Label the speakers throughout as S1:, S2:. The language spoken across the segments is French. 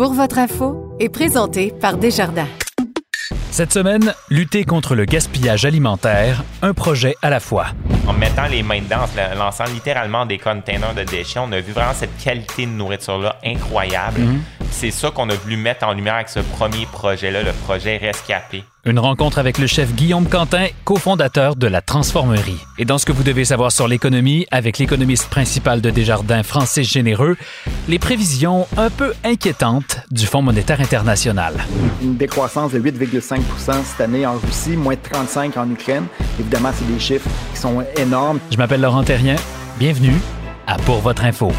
S1: Pour votre info est présenté par Desjardins.
S2: Cette semaine, lutter contre le gaspillage alimentaire, un projet à la fois.
S3: En mettant les mains dedans, en lançant littéralement des containers de déchets, on a vu vraiment cette qualité de nourriture-là incroyable.
S2: Mhm.
S3: C'est ça qu'on a voulu mettre en lumière avec ce premier projet-là, le projet Rescapé.
S2: Une rencontre avec le chef Guillaume Quentin, cofondateur de la Transformerie. Et dans ce que vous devez savoir sur l'économie, avec l'économiste principal de Desjardins, Francis Généreux, les prévisions un peu inquiétantes du Fonds monétaire international.
S4: Une décroissance de 8,5 cette année en Russie, moins de 35 en Ukraine. Évidemment, c'est des chiffres qui sont énormes.
S2: Je m'appelle Laurent Terrien. Bienvenue à Pour votre info.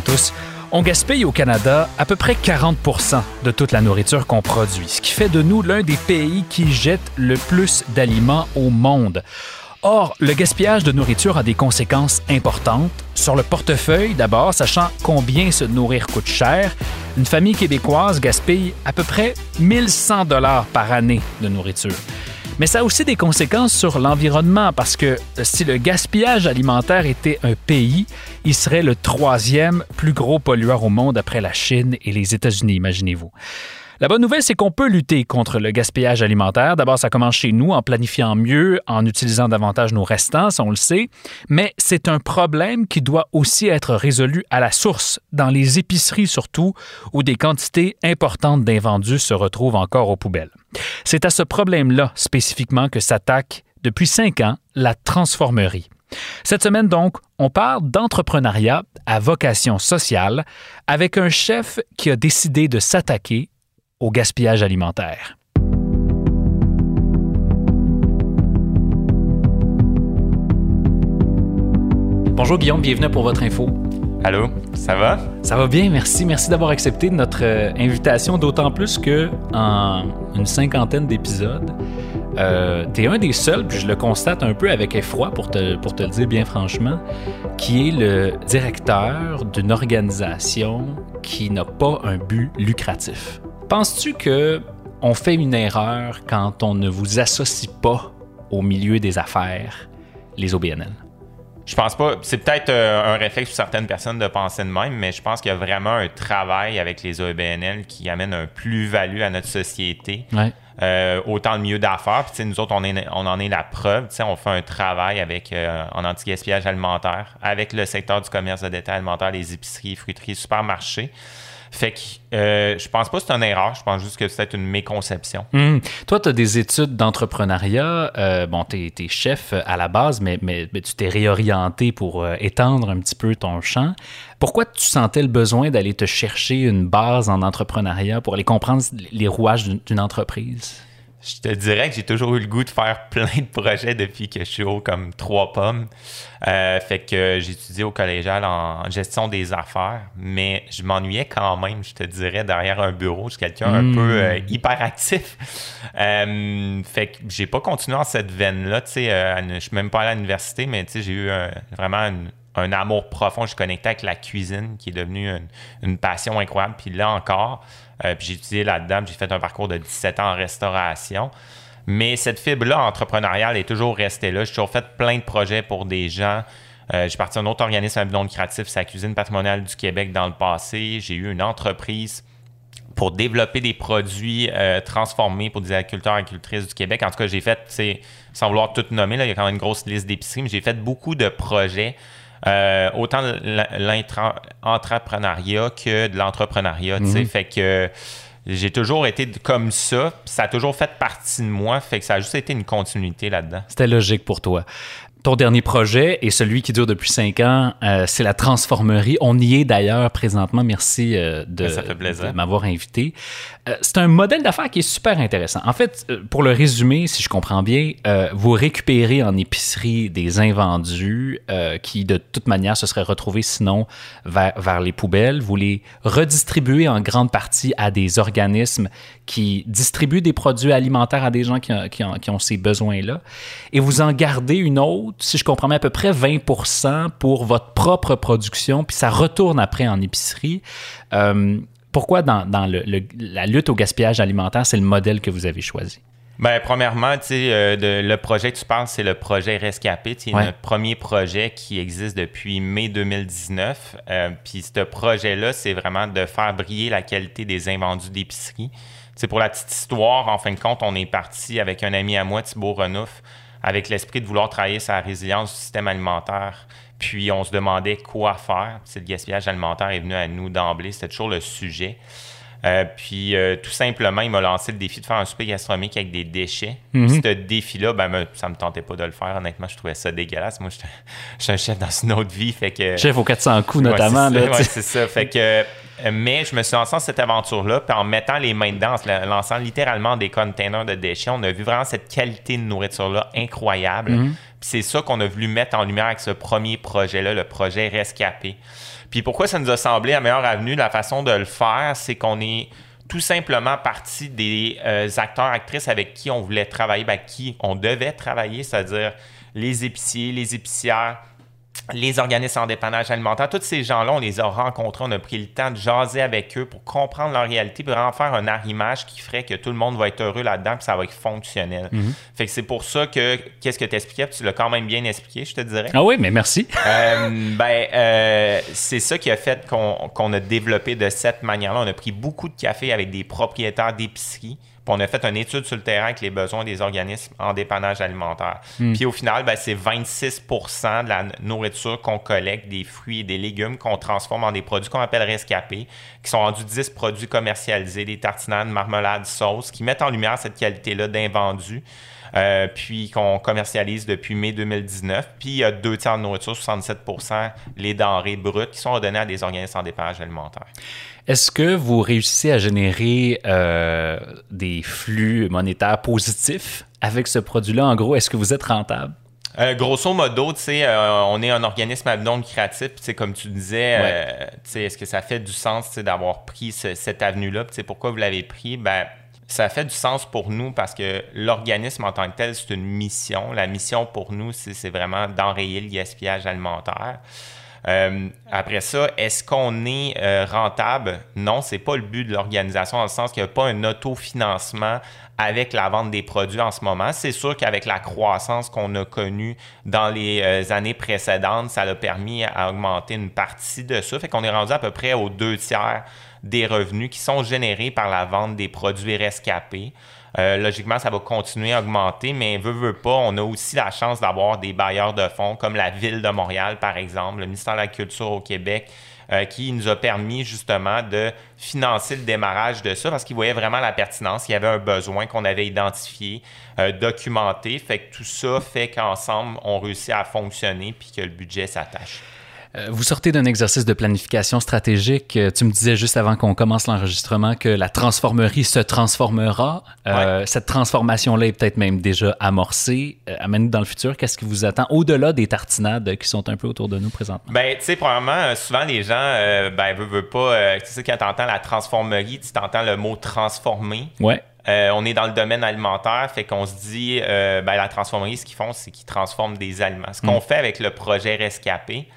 S2: Tous. On gaspille au Canada à peu près 40% de toute la nourriture qu'on produit, ce qui fait de nous l'un des pays qui jette le plus d'aliments au monde. Or, le gaspillage de nourriture a des conséquences importantes. Sur le portefeuille, d'abord, sachant combien se nourrir coûte cher, une famille québécoise gaspille à peu près 1100 dollars par année de nourriture. Mais ça a aussi des conséquences sur l'environnement parce que si le gaspillage alimentaire était un pays, il serait le troisième plus gros pollueur au monde après la Chine et les États-Unis, imaginez-vous. La bonne nouvelle, c'est qu'on peut lutter contre le gaspillage alimentaire. D'abord, ça commence chez nous en planifiant mieux, en utilisant davantage nos restants, ça on le sait, mais c'est un problème qui doit aussi être résolu à la source, dans les épiceries surtout, où des quantités importantes d'invendus se retrouvent encore aux poubelles. C'est à ce problème-là spécifiquement que s'attaque depuis cinq ans la transformerie. Cette semaine donc, on parle d'entrepreneuriat à vocation sociale avec un chef qui a décidé de s'attaquer au gaspillage alimentaire. Bonjour Guillaume, bienvenue pour votre info.
S3: Allô, ça va?
S2: Ça va bien, merci. Merci d'avoir accepté notre euh, invitation, d'autant plus que en une cinquantaine d'épisodes, euh, tu es un des seuls, puis je le constate un peu avec effroi pour te, pour te le dire bien franchement, qui est le directeur d'une organisation qui n'a pas un but lucratif. Penses-tu que on fait une erreur quand on ne vous associe pas au milieu des affaires, les OBNL?
S3: Je pense pas. C'est peut-être euh, un réflexe pour certaines personnes de penser de même, mais je pense qu'il y a vraiment un travail avec les OBNL qui amène un plus-value à notre société. Euh, autant le milieu d'affaires. Puis, nous autres, on, est, on en est la preuve. On fait un travail avec euh, en anti-gaspillage alimentaire, avec le secteur du commerce de détail alimentaire, les épiceries, fruiteries, supermarchés. Fait que euh, je pense pas que c'est une erreur, je pense juste que c'est une méconception.
S2: Hmm. Toi, tu as des études d'entrepreneuriat. Euh, bon, tu es, chef à la base, mais, mais, tu t'es réorienté pour euh, étendre un petit peu ton champ. Pourquoi tu sentais le besoin d'aller te chercher une base en entrepreneuriat pour aller comprendre les rouages d'une entreprise?
S3: Je te dirais que j'ai toujours eu le goût de faire plein de projets depuis que je suis haut comme trois pommes. Euh, fait que j'ai étudié au collégial en gestion des affaires, mais je m'ennuyais quand même, je te dirais, derrière un bureau. Je suis quelqu'un un peu hmm. euh, hyperactif. Euh, fait que j'ai pas continué en cette veine-là. Tu sais, je suis même pas allé à l'université, mais tu sais, j'ai eu vraiment un amour profond. Je suis connecté avec la cuisine, qui est devenue une, une passion incroyable. Puis là encore, puis j'ai étudié là-dedans, j'ai fait un parcours de 17 ans en restauration. Mais cette fibre-là entrepreneuriale est toujours restée là. J'ai toujours fait plein de projets pour des gens. Euh, j'ai parti un autre organisme à but non lucratif, c'est la cuisine patrimoniale du Québec dans le passé. J'ai eu une entreprise pour développer des produits euh, transformés pour des agriculteurs et agricultrices du Québec. En tout cas, j'ai fait, sans vouloir tout nommer, là, il y a quand même une grosse liste d'épiceries, mais j'ai fait beaucoup de projets euh, autant l'entrepreneuriat que de l'entrepreneuriat. Mhm. Fait que j'ai toujours été comme ça. Ça a toujours fait partie de moi. Fait que ça a juste été une continuité là-dedans.
S2: C'était logique pour toi. Ton dernier projet et celui qui dure depuis cinq ans, euh, c'est la transformerie. On y est d'ailleurs présentement. Merci euh, de, de m'avoir invité. Euh, c'est un modèle d'affaires qui est super intéressant. En fait, pour le résumer, si je comprends bien, vous récupérez en épicerie des invendus qui, de toute manière, se seraient retrouvés sinon vers, vers les poubelles. Vous les redistribuez en grande partie à des organismes qui distribuent des produits alimentaires à des gens qui, qui, ont, qui ont ces besoins-là. Et vous en gardez une autre si je comprends bien, à peu près 20% pour votre propre production, puis ça retourne après en épicerie. Euh, pourquoi dans, la lutte au gaspillage alimentaire, c'est le modèle que vous avez choisi?
S3: Bien, premièrement, euh, le projet que tu parles, c'est le projet Rescapé. C'est notre premier projet qui existe depuis mai 2019. Euh, puis ce projet-là, c'est vraiment de faire briller la qualité des invendus d'épicerie. C'est pour la petite histoire, en fin de compte, on est parti avec un ami à moi, Thibault Renouf, avec l'esprit de vouloir travailler la résilience du système alimentaire. Puis on se demandait quoi faire. C'est le gaspillage alimentaire est venu à nous d'emblée. C'était toujours le sujet. Euh, puis euh, tout simplement, il m'a lancé le défi de faire un souper gastronomique avec des déchets. Mhm. Ce défi-là, ben, ça me tentait pas de le faire. Honnêtement, je trouvais ça dégueulasse. Moi, je suis un chef dans une autre vie. Fait que,
S2: chef aux 400 coups, notamment.
S3: Ouais, c'est ça. Fait que mais je me suis lancé dans cette aventure-là, puis en mettant les mains dedans, en lançant littéralement des containers de déchets, on a vu vraiment cette qualité de nourriture-là incroyable. Mhm. c'est ça qu'on a voulu mettre en lumière avec ce premier projet-là, le projet Rescapé. Puis pourquoi ça nous a semblé la meilleure avenue, la façon de le faire, c'est qu'on est tout simplement parti des euh, acteurs, actrices avec qui on voulait travailler, avec qui on devait travailler, c'est-à-dire les épiciers, les épicières, les organismes en dépannage alimentaire, tous ces gens-là, on les a rencontrés, on a pris le temps de jaser avec eux pour comprendre leur réalité, pour en faire un arrimage qui ferait que tout le monde va être heureux là-dedans, puis ça va être fonctionnel. Mhm. Fait que c'est pour ça que, qu'est-ce que tu expliquais, tu l'as quand même bien expliqué, je te dirais.
S2: Ah oui, mais merci.
S3: Euh, ben, euh, c'est ça qui a fait qu'on, a développé de cette manière-là. On a pris beaucoup de café avec des propriétaires on a fait une étude sur le terrain avec les besoins des organismes en dépannage alimentaire. Hmm. Puis au final, ben, c'est 26% de la nourriture qu'on collecte, des fruits et des légumes qu'on transforme en des produits qu'on appelle rescapés, qui sont rendus 10 produits commercialisés, des tartinades, marmelades, sauces, qui mettent en lumière cette qualité-là d'invendus. Euh, puis qu'on commercialise depuis mai 2019. Puis il y a deux tiers de nourriture, 67% les denrées brutes qui sont redonnées à des organismes en dépannage alimentaire.
S2: Est-ce que vous réussissez à générer euh, des flux monétaires positifs avec ce produit-là? En gros, est-ce que vous êtes rentable?
S3: Euh, grosso modo, euh, on est un organisme à non lucratif. Comme tu disais, est-ce que ça fait du sens d'avoir pris cette avenue-là? Pourquoi vous l'avez pris? Ben, ça fait du sens pour nous parce que l'organisme en tant que tel, c'est une mission. La mission pour nous, c'est vraiment d'enrayer le gaspillage alimentaire. Euh, après ça, est-ce qu'on est, euh, rentable? Non, c'est pas le but de l'organisation, dans le sens qu'il n'y a pas un autofinancement avec la vente des produits en ce moment. C'est sûr qu'avec la croissance qu'on a connue dans les euh, années précédentes, ça a permis à augmenter une partie de ça. Fait qu'on est rendu à peu près aux deux tiers des revenus qui sont générés par la vente des produits rescapés. Euh, logiquement, ça va continuer à augmenter, mais veut, veut pas, on a aussi la chance d'avoir des bailleurs de fonds comme la Ville de Montréal, par exemple, le ministère de la Culture au Québec, euh, qui nous a permis justement de financer le démarrage de ça parce qu'ils voyaient vraiment la pertinence. Il y avait un besoin qu'on avait identifié, euh, documenté. Fait que tout ça fait qu'ensemble, on réussit à fonctionner puis que le budget s'attache.
S2: Euh, vous sortez d'un exercice de planification stratégique. Euh, tu me disais juste avant qu'on commence l'enregistrement que la transformerie se transformera. Euh, cette transformation-là est peut-être même déjà amorcée. amène-nous dans le futur. Qu'est-ce qui vous attend au-delà des tartinades qui sont un peu autour de nous présentement?
S3: Ben, tu sais, premièrement, souvent les gens, ben, veulent, pas. tu sais, quand tu entends la transformerie, tu t'entends le mot transformer.
S2: Ouais.
S3: On est dans le domaine alimentaire, fait qu'on se dit, ben, la transformerie, ce qu'ils font, c'est qu'ils transforment des aliments. Ce qu'on mm. fait avec le projet Rescapé,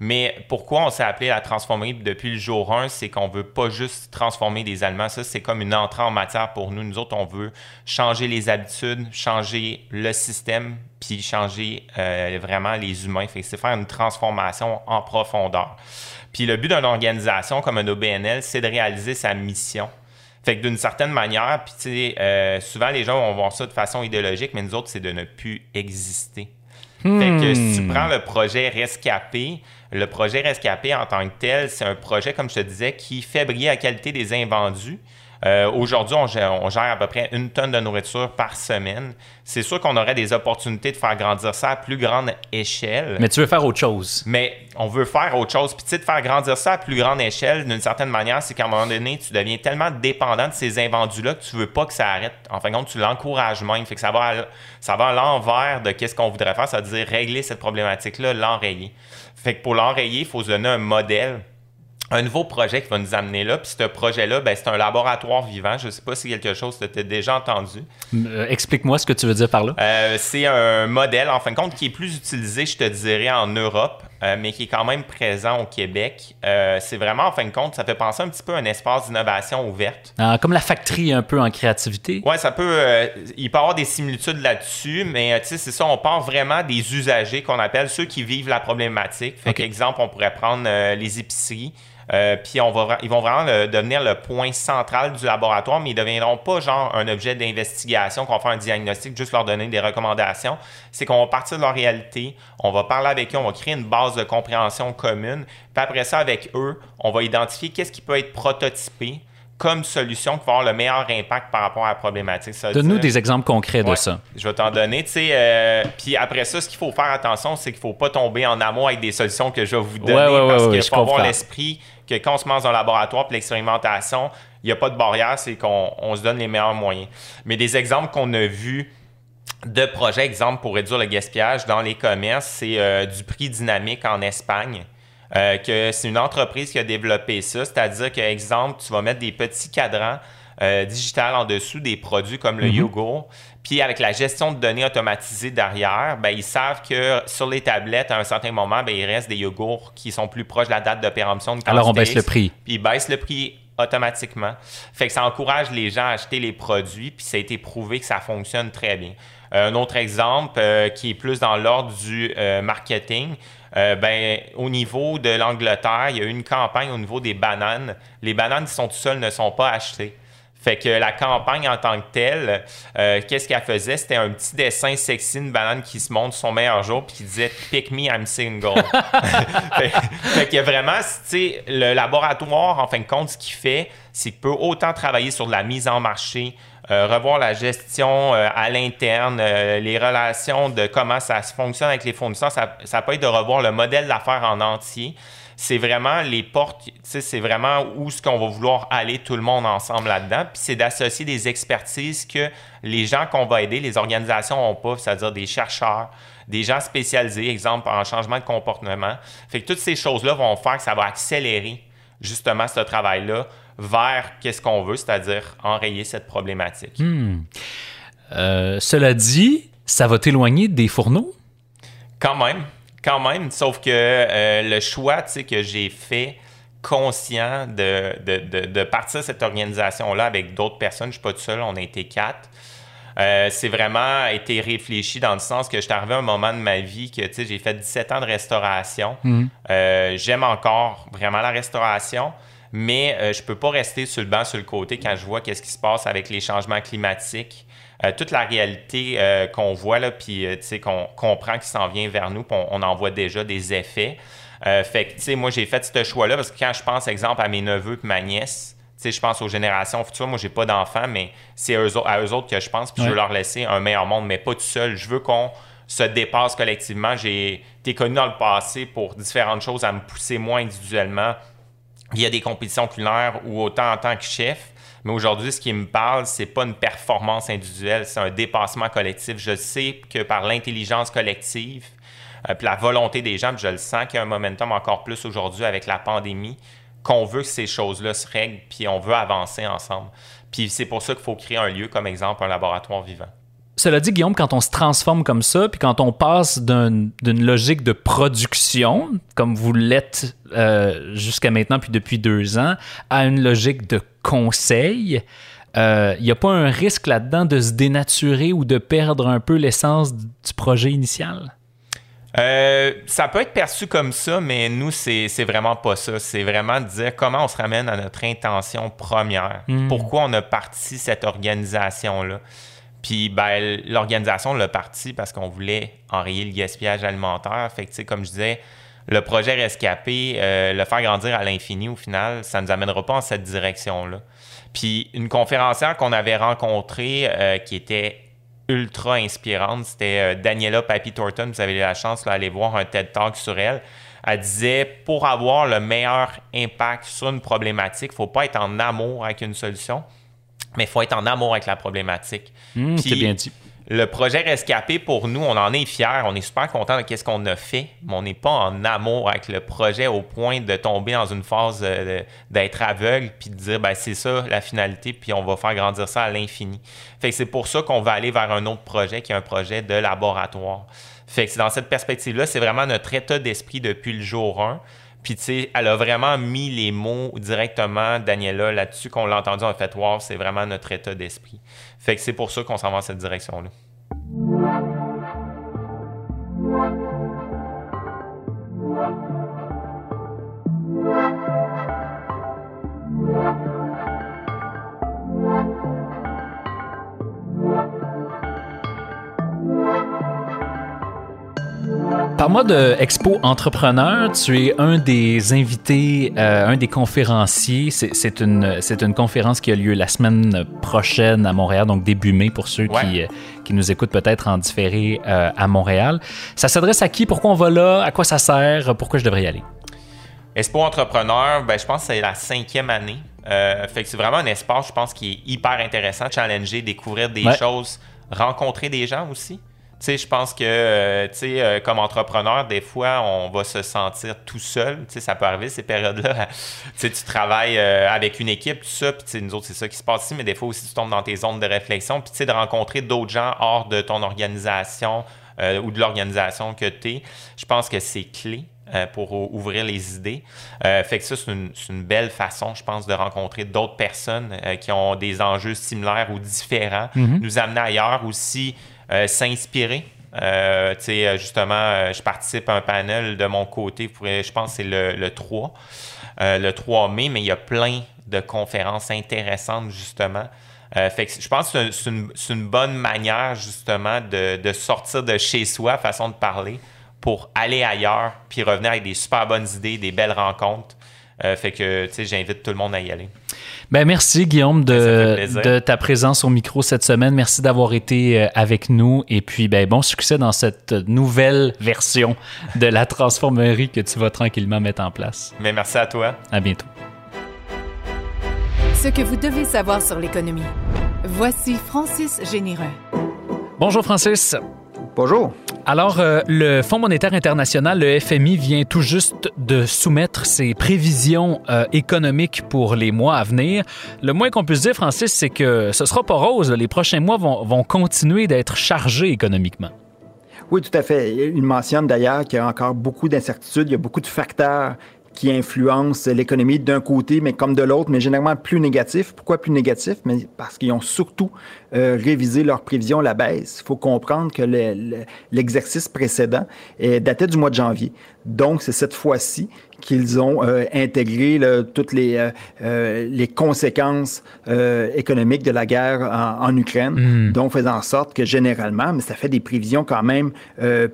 S3: mais pourquoi on s'est appelé la transformerie depuis le jour 1, c'est qu'on veut pas juste transformer des aliments. Ça, c'est comme une entrée en matière pour nous. Nous autres, on veut changer les habitudes, changer le système, puis changer euh, vraiment les humains. Fait c'est faire une transformation en profondeur. Puis le but d'une organisation comme un OBNL, c'est de réaliser sa mission. Fait que d'une certaine manière, puis tu sais, euh, souvent les gens vont voir ça de façon idéologique, mais nous autres, c'est de ne plus exister. Fait que si tu hmm. prends le projet Rescapé, le projet Rescapé en tant que tel, c'est un projet, comme je te disais, qui fait briller la qualité des invendus. Euh, aujourd'hui, on gère, on gère à peu près une tonne de nourriture par semaine. C'est sûr qu'on aurait des opportunités de faire grandir ça à plus grande échelle.
S2: Mais tu veux faire autre chose.
S3: Mais on veut faire autre chose. Puis, tu sais, de faire grandir ça à plus grande échelle, d'une certaine manière, c'est qu'à un moment donné, tu deviens tellement dépendant de ces invendus-là que tu veux pas que ça arrête. En fin de compte, tu l'encourages même. Fait que ça va à, ça va à l'envers de qu'est-ce qu'on voudrait faire. Ça veut dire régler cette problématique-là, l'enrayer. Fait que pour l'enrayer, il faut se donner un modèle un nouveau projet qui va nous amener là. Puis ce projet-là, ben, c'est un laboratoire vivant. Je ne sais pas si quelque chose que tu as déjà entendu.
S2: Euh, explique-moi ce que tu veux dire par là.
S3: Euh, c'est un modèle, en fin de compte, qui est plus utilisé, je te dirais, en Europe, euh, mais qui est quand même présent au Québec. c'est vraiment, en fin de compte, ça fait penser un petit peu à un espace d'innovation ouverte.
S2: Ah, comme la factory un peu en créativité.
S3: Oui, ça peut. il peut y avoir des similitudes là-dessus, mais tu sais, c'est ça, on part vraiment des usagers qu'on appelle ceux qui vivent la problématique. Fait exemple, on pourrait prendre les épiceries. Euh, puis on va, ils vont vraiment devenir le point central du laboratoire, mais ils ne deviendront pas genre un objet d'investigation qu'on va faire un diagnostic, juste leur donner des recommandations. C'est qu'on va partir de leur réalité, on va parler avec eux, on va créer une base de compréhension commune. Puis après ça, avec eux, on va identifier qu'est-ce qui peut être prototypé comme solution qui va avoir le meilleur impact par rapport à la problématique.
S2: Donne-nous des exemples concrets de ça.
S3: Je vais t'en donner. Euh, puis après ça, ce qu'il faut faire attention, c'est qu'il ne faut pas tomber en amour avec des solutions que je vais vous donner parce qu'il faut avoir l'esprit que quand on se met dans un laboratoire pour l'expérimentation, il n'y a pas de barrière, c'est qu'on se donne les meilleurs moyens. Mais des exemples qu'on a vus de projets, exemple pour réduire le gaspillage dans les commerces, c'est euh, du prix dynamique en Espagne. Euh, que c'est une entreprise qui a développé ça, c'est-à-dire que, exemple, tu vas mettre des petits cadrans euh, digital en dessous des produits comme le mhm. yogourt. Puis avec la gestion de données automatisée derrière, ben, ils savent que sur les tablettes, à un certain moment, ben, il reste des yogourts qui sont plus proches de la date de péremption. De
S2: Alors on baisse le prix.
S3: Puis ils baissent le prix automatiquement. Fait que ça encourage les gens à acheter les produits, puis ça a été prouvé que ça fonctionne très bien. Euh, un autre exemple euh, qui est plus dans l'ordre du marketing, ben, au niveau de l'Angleterre, il y a eu une campagne au niveau des bananes. Les bananes qui sont tout seules ne sont pas achetées. Fait que la campagne en tant que telle, euh, qu'est-ce qu'elle faisait? C'était un petit dessin sexy, une banane qui se montre son meilleur jour, puis qui disait Pick me, I'm single. fait, fait que vraiment, le laboratoire, en fin de compte, ce qu'il fait, c'est qu'il peut autant travailler sur la mise en marché, euh, revoir la gestion euh, à l'interne, les relations de comment ça fonctionne avec les fournisseurs. Ça, ça peut être de revoir le modèle d'affaires en entier c'est vraiment les portes, c'est vraiment où ce qu'on va vouloir aller tout le monde ensemble là-dedans. Puis c'est d'associer des expertises que les gens qu'on va aider, les organisations n'ont pas, c'est-à-dire des chercheurs, des gens spécialisés, exemple en changement de comportement. Fait que toutes ces choses-là vont faire que ça va accélérer justement ce travail-là vers qu'est-ce qu'on veut, c'est-à-dire enrayer cette problématique.
S2: Hmm. Euh, cela dit, ça va t'éloigner des fourneaux?
S3: Quand même. Quand même, sauf que euh, le choix que j'ai fait conscient de, de, de, partir cette organisation-là avec d'autres personnes, je ne suis pas tout seul, on a été quatre. Euh, c'est vraiment été réfléchi dans le sens que je suis arrivé à un moment de ma vie que j'ai fait 17 ans de restauration. Euh, j'aime encore vraiment la restauration, mais je ne peux pas rester sur le banc, sur le côté quand je vois qu'est-ce qui se passe avec les changements climatiques. Euh, toute la réalité euh, qu'on voit, là, puis euh, qu'on comprend qui s'en vient vers nous, puis on, en voit déjà des effets. fait que, tu sais, moi, j'ai fait ce choix-là parce que quand je pense, exemple, à mes neveux et ma nièce, tu sais, je pense aux générations futures. Moi, j'ai pas d'enfants, mais c'est à eux autres que je pense, puis je veux leur laisser un meilleur monde, mais pas tout seul. Je veux qu'on se dépasse collectivement. J'ai été connu dans le passé pour différentes choses à me pousser moins individuellement. Il y a des compétitions culinaires ou autant en tant que chef. Mais aujourd'hui, ce qui me parle, c'est pas une performance individuelle, c'est un dépassement collectif. Je sais que par l'intelligence collective, euh, puis la volonté des gens, puis je le sens qu'il y a un momentum encore plus aujourd'hui avec la pandémie, qu'on veut que ces choses-là se règlent, puis on veut avancer ensemble. Puis c'est pour ça qu'il faut créer un lieu, comme exemple, un laboratoire vivant.
S2: Cela dit, Guillaume, quand on se transforme comme ça, puis quand on passe d'une logique de production, comme vous l'êtes euh, jusqu'à maintenant, puis depuis deux ans, à une logique de conseil, il euh, n'y a pas un risque là-dedans de se dénaturer ou de perdre un peu l'essence du projet initial?
S3: Euh, ça peut être perçu comme ça, mais nous, c'est vraiment pas ça. C'est vraiment de dire comment on se ramène à notre intention première. Hmm. Pourquoi on a parti cette organisation-là. Puis ben, l'organisation l'a parti parce qu'on voulait enrayer le gaspillage alimentaire. Fait que, comme je disais, le projet Rescapé, euh, le faire grandir à l'infini, au final, ça ne nous amènera pas en cette direction-là. Puis une conférencière qu'on avait rencontrée qui était ultra inspirante, c'était Daniela Papi Thornton. Vous avez eu la chance d'aller voir un TED Talk sur elle. Elle disait pour avoir le meilleur impact sur une problématique, il ne faut pas être en amour avec une solution, mais il faut être en amour avec la problématique.
S2: Mmh, c'est bien dit.
S3: Le projet Rescapé, pour nous, on en est fiers, on est super content de ce qu'on a fait, mais on n'est pas en amour avec le projet au point de tomber dans une phase d'être aveugle puis de dire ben, c'est ça la finalité, puis on va faire grandir ça à l'infini. Fait que c'est pour ça qu'on va aller vers un autre projet qui est un projet de laboratoire. Fait que c'est dans cette perspective-là, c'est vraiment notre état d'esprit depuis le jour 1. Puis, tu sais, elle a vraiment mis les mots directement, Daniela, là-dessus, qu'on l'a entendu, en fait, wow, c'est vraiment notre état d'esprit. Fait que c'est pour ça qu'on s'en va dans cette direction-là.
S2: Parle-moi de Expo Entrepreneur. Tu es un des invités, euh, un des conférenciers. C'est une, une conférence qui a lieu la semaine prochaine à Montréal, donc début mai pour ceux qui, euh, qui nous écoutent peut-être en différé euh, à Montréal. Ça s'adresse à qui? Pourquoi on va là? À quoi ça sert? Pourquoi je devrais y aller?
S3: Expo Entrepreneur, ben, je pense que c'est la cinquième année. fait que c'est vraiment un espace, je pense, qui est hyper intéressant, challenger, découvrir des choses, rencontrer des gens aussi. Tu sais, je pense que, euh, tu sais, euh, comme entrepreneur, des fois, on va se sentir tout seul. Tu sais, ça peut arriver ces périodes-là. tu travailles euh, avec une équipe, tout ça, puis nous autres, c'est ça qui se passe ici, mais des fois aussi, tu tombes dans tes zones de réflexion, puis tu sais, de rencontrer d'autres gens hors de ton organisation ou de l'organisation que tu es, je pense que c'est clé. pour ouvrir les idées. fait que ça, c'est une, belle façon, je pense, de rencontrer d'autres personnes qui ont des enjeux similaires ou différents, mm-hmm. nous amener ailleurs aussi. Euh, s'inspirer. Euh, euh, justement, je participe à un panel de mon côté, je pense que c'est le, 3, le 3 mai, mais il y a plein de conférences intéressantes, justement. fait je pense que c'est une, bonne manière, justement, de, sortir de chez soi, façon de parler, pour aller ailleurs, puis revenir avec des super bonnes idées, des belles rencontres. fait que, j'invite tout le monde à y aller.
S2: Ben merci Guillaume de, de, ta présence au micro cette semaine. Merci d'avoir été euh, avec nous et puis ben bon succès dans cette nouvelle version de la transformerie que tu vas tranquillement mettre en place.
S3: Mais merci à toi.
S2: À bientôt.
S1: Ce que vous devez savoir sur l'économie. Voici Francis Généreux.
S2: Bonjour Francis.
S4: Bonjour.
S2: Alors, euh, le Fonds monétaire international, le FMI, vient tout juste de soumettre ses prévisions euh, économiques pour les mois à venir. Le moins qu'on puisse dire, Francis, c'est que ce sera pas rose. Les prochains mois vont, vont continuer d'être chargés économiquement.
S4: Oui, tout à fait. Il mentionne d'ailleurs qu'il y a encore beaucoup d'incertitudes, il y a beaucoup de facteurs qui influencent l'économie d'un côté, mais comme de l'autre, mais généralement plus négatif. Pourquoi plus négatif? Mais parce qu'ils ont surtout euh, révisé leurs prévisions à la baisse. Il faut comprendre que l'exercice précédent est daté du mois de janvier. Donc, c'est cette fois-ci qu'ils ont euh, intégré toutes les, euh, euh, les conséquences économiques de la guerre en, Ukraine, hmm. donc faisant en sorte que généralement, mais ça fait des prévisions quand même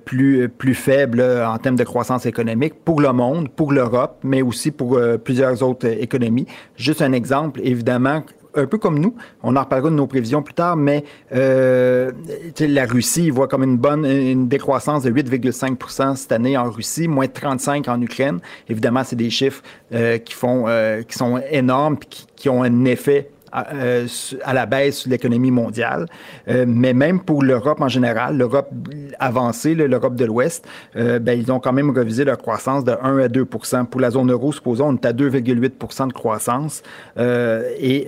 S4: plus, plus faibles en termes de croissance économique pour le monde, pour l'Europe, mais aussi pour plusieurs autres économies. Juste un exemple, évidemment, un peu comme nous. On en reparlera de nos prévisions plus tard, mais euh, la Russie voit comme une bonne une décroissance de 8,5% cette année en Russie, moins de 35 en Ukraine. Évidemment, c'est des chiffres euh, qui font euh, qui sont énormes, qui, qui ont un effet euh, à, la baisse de l'économie mondiale. Euh, mais même pour l'Europe en général, l'Europe avancée, l'Europe de l'Ouest, euh, ben, ils ont quand même revisé leur croissance de 1 à 2% Pour la zone euro, supposons, on est à 2,8% de croissance. et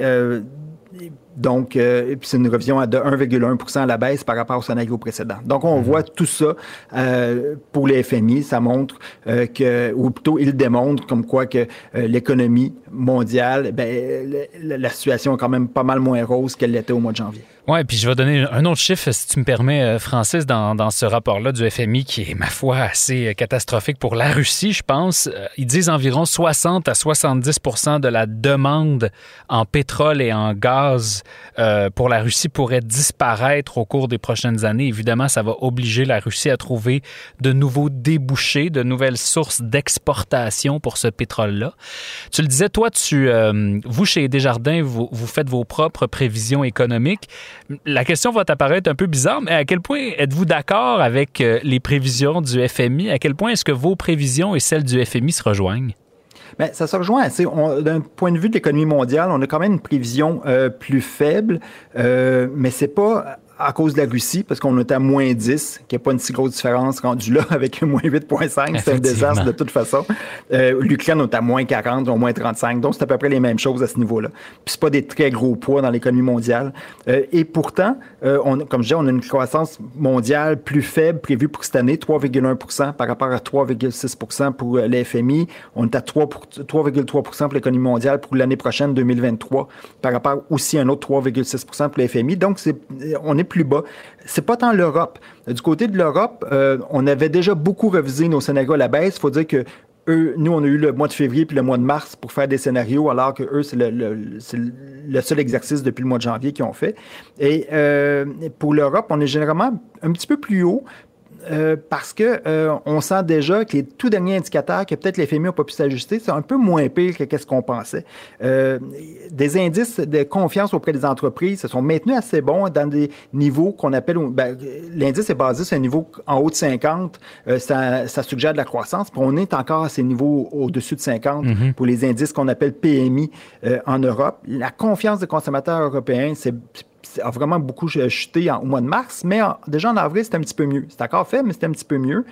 S4: donc, euh, c'est une révision de 1,1 à la baisse par rapport au scénario précédent. Donc, on mhm. voit tout ça euh, pour les FMI. Ça montre euh, que, ou plutôt, il démontre comme quoi que euh, l'économie mondiale, ben, la, situation est quand même pas mal moins rose qu'elle l'était au mois de janvier.
S2: Oui, puis je vais donner un autre chiffre, si tu me permets, euh, Francis, dans, dans ce rapport-là du FMI, qui est, ma foi, assez euh, catastrophique pour la Russie, je pense. Euh, ils disent environ 60 à 70 de la demande en pétrole et en gaz euh, pour la Russie pourrait disparaître au cours des prochaines années. Évidemment, ça va obliger la Russie à trouver de nouveaux débouchés, de nouvelles sources d'exportation pour ce pétrole-là. Tu le disais, toi, tu, euh, vous, chez Desjardins, vous, vous faites vos propres prévisions économiques. La question va t'apparaître un peu bizarre, mais à quel point êtes-vous d'accord avec euh, les prévisions du FMI? À quel point est-ce que vos prévisions et celles du FMI se rejoignent?
S4: Bien, ça se rejoint. D'un point de vue de l'économie mondiale, on a quand même une prévision euh, plus faible, euh, mais c'est pas à cause de la Russie, parce qu'on est à moins 10, qu'il n'y a pas une si grosse différence rendue là avec moins 8,5. C'est un désastre de toute façon. Euh, L'Ukraine est à moins 40, ou moins 35. Donc, c'est à peu près les mêmes choses à ce niveau-là. Puis, c'est pas des très gros poids dans l'économie mondiale. Euh, et pourtant, euh, on, comme je disais, on a une croissance mondiale plus faible prévue pour cette année, 3,1 par rapport à 3,6% pour euh, l'FMI. On est à 3,3% pour l'économie mondiale pour l'année prochaine, 2023, par rapport aussi à un autre 3,6 pour l'FMI. Donc, c'est, on est plus bas. C'est pas tant l'Europe. Du côté de l'Europe, euh, on avait déjà beaucoup revisé nos scénarios à la baisse. Il faut dire que nous, on a eu le mois de février puis le mois de mars pour faire des scénarios, alors que eux, c'est le, seul exercice depuis le mois de janvier qu'ils ont fait. Et euh, pour l'Europe, on est généralement un petit peu plus haut, euh, parce que euh, on sent déjà que les tout derniers indicateurs que peut-être les FMI n'ont pas pu s'ajuster, c'est un peu moins pire que qu'est-ce qu'on pensait. Euh, des indices de confiance auprès des entreprises se sont maintenus assez bons dans des niveaux qu'on appelle, ben, l'indice est basé sur un niveau en haut de 50, euh, ça, ça, suggère de la croissance, puis on est encore à ces niveaux au-dessus de 50 mm-hmm. pour les indices qu'on appelle PMI euh, en Europe. La confiance des consommateurs européens, c'est a vraiment beaucoup chuté au mois de mars, mais en, déjà en avril, c'était un petit peu mieux. C'est encore fait, mais c'était un petit peu mieux.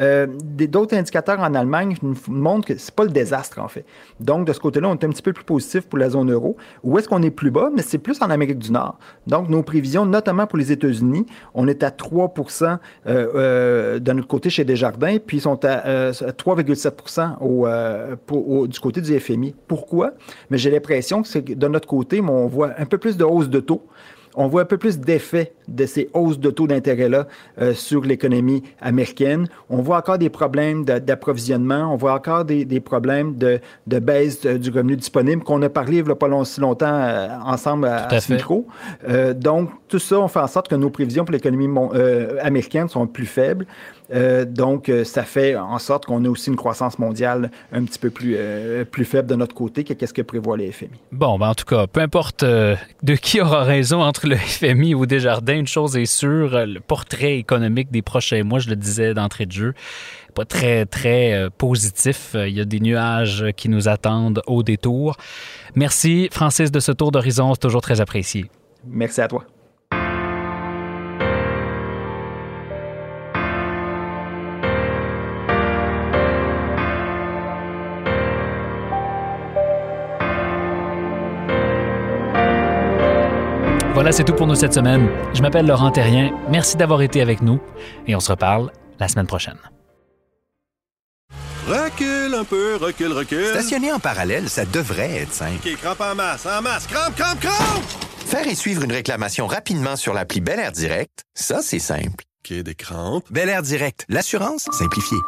S4: Euh, D'autres indicateurs en Allemagne nous montrent que c'est pas le désastre, en fait. Donc, de ce côté-là, on est un petit peu plus positif pour la zone euro. Où est-ce qu'on est plus bas? Mais c'est plus en Amérique du Nord. Donc, nos prévisions, notamment pour les États-Unis, on est à 3% euh, euh, de notre côté chez Desjardins, puis ils sont à 3,7 au, euh, au, du côté du FMI. Pourquoi? Mais j'ai l'impression que de notre côté, on voit un peu plus de hausse de taux on voit un peu plus d'effet de ces hausses de taux d'intérêt-là euh, sur l'économie américaine. On voit encore des problèmes d'approvisionnement, on voit encore des, des problèmes de, de baisse du revenu disponible qu'on a parlé il n'y a pas long, si longtemps euh, ensemble à, à, ce micro. Euh, donc, tout ça, on fait en sorte que nos prévisions pour l'économie euh, américaine sont plus faibles. Euh, donc, euh, ça fait en sorte qu'on a aussi une croissance mondiale un petit peu plus, euh, plus faible de notre côté que qu'est-ce que prévoit les FMI.
S2: Bon, ben en tout cas, peu importe euh, de qui aura raison entre le FMI ou Desjardins, une chose est sûre, le portrait économique des prochains mois, je le disais d'entrée de jeu, pas très, très positif. Il y a des nuages qui nous attendent au détour. Merci, Francis, de ce tour d'horizon. C'est toujours très apprécié.
S4: Merci à toi.
S2: Voilà, c'est tout pour nous cette semaine. Je m'appelle Laurent Terrien. Merci d'avoir été avec nous et on se reparle la semaine prochaine.
S5: Recule un peu, recule, recule.
S6: Stationner en parallèle, ça devrait être simple.
S5: OK, crampe en masse, en masse, crampe, crampe, crampe!
S6: Faire et suivre une réclamation rapidement sur l'appli Bel Air Direct, ça, c'est simple.
S5: OK, des crampes.
S6: Bel Air Direct, l'assurance simplifiée.